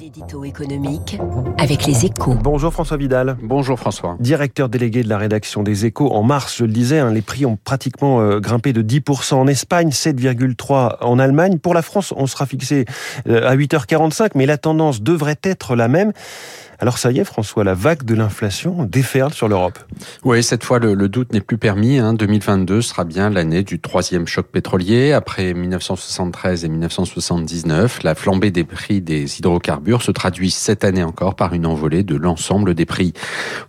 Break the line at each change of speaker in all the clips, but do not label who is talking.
L'édito économique avec les échos.
Bonjour François Vidal.
Bonjour François.
Directeur délégué de la rédaction des échos. En mars, je le disais, hein, les prix ont pratiquement euh, grimpé de 10% en Espagne, 7,3% en Allemagne. Pour la France, on sera fixé euh, à 8h45, mais la tendance devrait être la même. Alors ça y est, François, la vague de l'inflation déferle sur l'Europe.
Oui, cette fois, le, le doute n'est plus permis. Hein. 2022 sera bien l'année du troisième choc pétrolier. Après 1973 et 1979, la flambée des prix des hydrocarbures se traduit cette année encore par une envolée de l'ensemble des prix.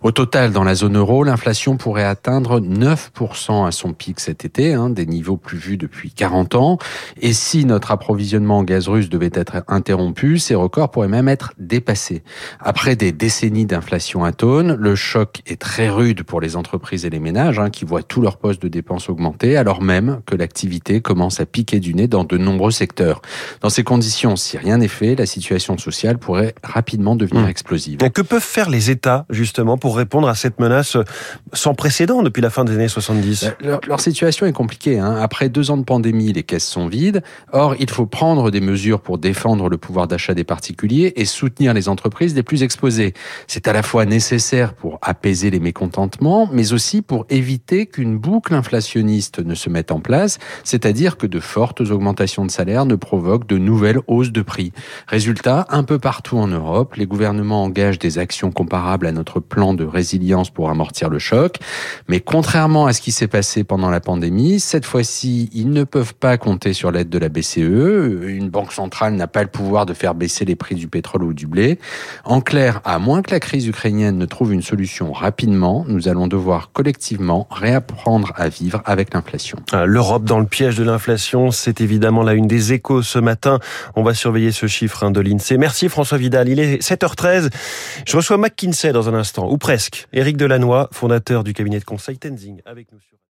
Au total, dans la zone euro, l'inflation pourrait atteindre 9% à son pic cet été, hein, des niveaux plus vus depuis 40 ans. Et si notre approvisionnement en gaz russe devait être interrompu, ces records pourraient même être dépassés. Après des décennies d'inflation atone. Le choc est très rude pour les entreprises et les ménages hein, qui voient tous leurs postes de dépenses augmenter alors même que l'activité commence à piquer du nez dans de nombreux secteurs. Dans ces conditions, si rien n'est fait, la situation sociale pourrait rapidement devenir mmh. explosive.
Donc, que peuvent faire les États justement pour répondre à cette menace sans précédent depuis la fin des années 70
euh, leur, leur, situation est compliquée. Hein. Après deux ans de pandémie, les caisses sont vides. Or, il faut prendre des mesures pour défendre le pouvoir d'achat des particuliers et soutenir les entreprises les plus exposées c'est à la fois nécessaire pour apaiser les mécontentements, mais aussi pour éviter qu'une boucle inflationniste ne se mette en place, c'est-à-dire que de fortes augmentations de salaire ne provoquent de nouvelles hausses de prix. Résultat, un peu partout en Europe, les gouvernements engagent des actions comparables à notre plan de résilience pour amortir le choc, mais contrairement à ce qui s'est passé pendant la pandémie, cette fois-ci, ils ne peuvent pas compter sur l'aide de la BCE. Une banque centrale n'a pas le pouvoir de faire baisser les prix du pétrole ou du blé. En clair, à moins que la crise ukrainienne ne trouve une solution rapidement, nous allons devoir collectivement réapprendre à vivre avec l'inflation.
Ah, L'Europe dans le piège de l'inflation, c'est évidemment la une des échos ce matin. On va surveiller ce chiffre hein, de l'INSEE. François Vidal. Il est 7h13. Je reçois McKinsey dans un instant, ou presque. Éric Delannoy, fondateur du cabinet de conseil Tenzing, avec nous sur